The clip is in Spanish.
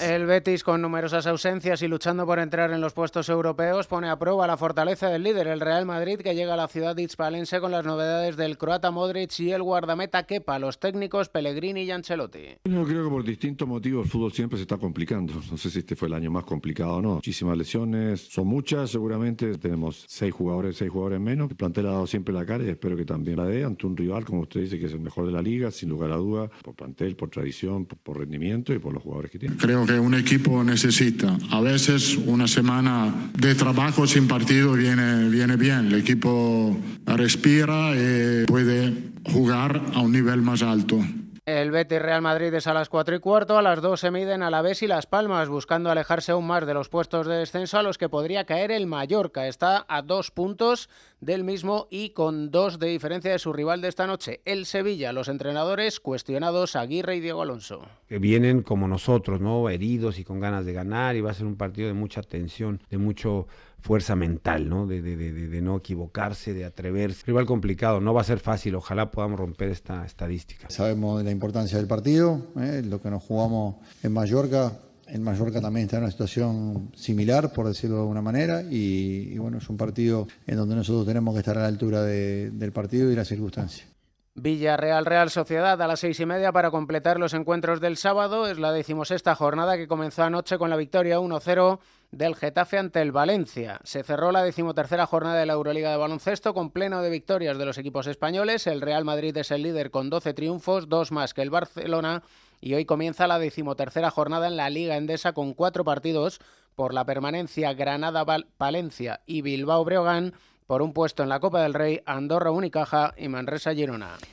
El Betis, con numerosas ausencias y luchando por entrar en los puestos europeos, pone a prueba la fortaleza del líder, el Real Madrid, que llega a la ciudad hispalense con las novedades del croata Modric y el guardameta Kepa, los técnicos Pellegrini y Ancelotti. Yo creo que por distintos motivos el fútbol siempre se está complicando. No sé si este fue el año más complicado o no. Muchísimas lesiones, son muchas seguramente. Tenemos seis jugadores, seis jugadores menos. El plantel ha dado siempre la cara y espero que también la dé ante un rival, como usted dice, que es el mejor de la liga, sin lugar a duda, por plantel, por tradición, por, por rendimiento y por los jugadores que tiene. Creo que un equipo necesita. A veces una semana de trabajo sin partido viene, viene bien. El equipo respira y puede jugar a un nivel más alto. El Betis Real Madrid es a las 4 y cuarto, a las 2 se miden a la vez y Las Palmas, buscando alejarse aún más de los puestos de descenso a los que podría caer el Mallorca. Está a dos puntos del mismo y con dos de diferencia de su rival de esta noche, el Sevilla. Los entrenadores cuestionados Aguirre y Diego Alonso. Que vienen como nosotros, ¿no? Heridos y con ganas de ganar y va a ser un partido de mucha tensión, de mucho fuerza mental, ¿no? De, de, de, de, no equivocarse, de atreverse. Rival complicado, no va a ser fácil, ojalá podamos romper esta estadística. Sabemos de la importancia del partido, ¿eh? lo que nos jugamos en Mallorca. En Mallorca también está en una situación similar, por decirlo de alguna manera, y, bueno, es un partido en donde nosotros tenemos que estar a la altura del partido y las circunstancias. Villarreal Real Sociedad a las seis y media para completar los encuentros del sábado. Es la decimosexta jornada que comenzó anoche con la victoria 1-0 del Getafe ante el Valencia. Se cerró la decimotercera jornada de la Euroliga de baloncesto con pleno de victorias de los equipos españoles. El Real Madrid es el líder con 12 triunfos, dos más que el Barcelona. Y hoy comienza la decimotercera jornada en la Liga Endesa con cuatro partidos por la permanencia Granada-Palencia y Bilbao-Breogán por un puesto en la Copa del Rey, Andorra Unicaja y Manresa Girona.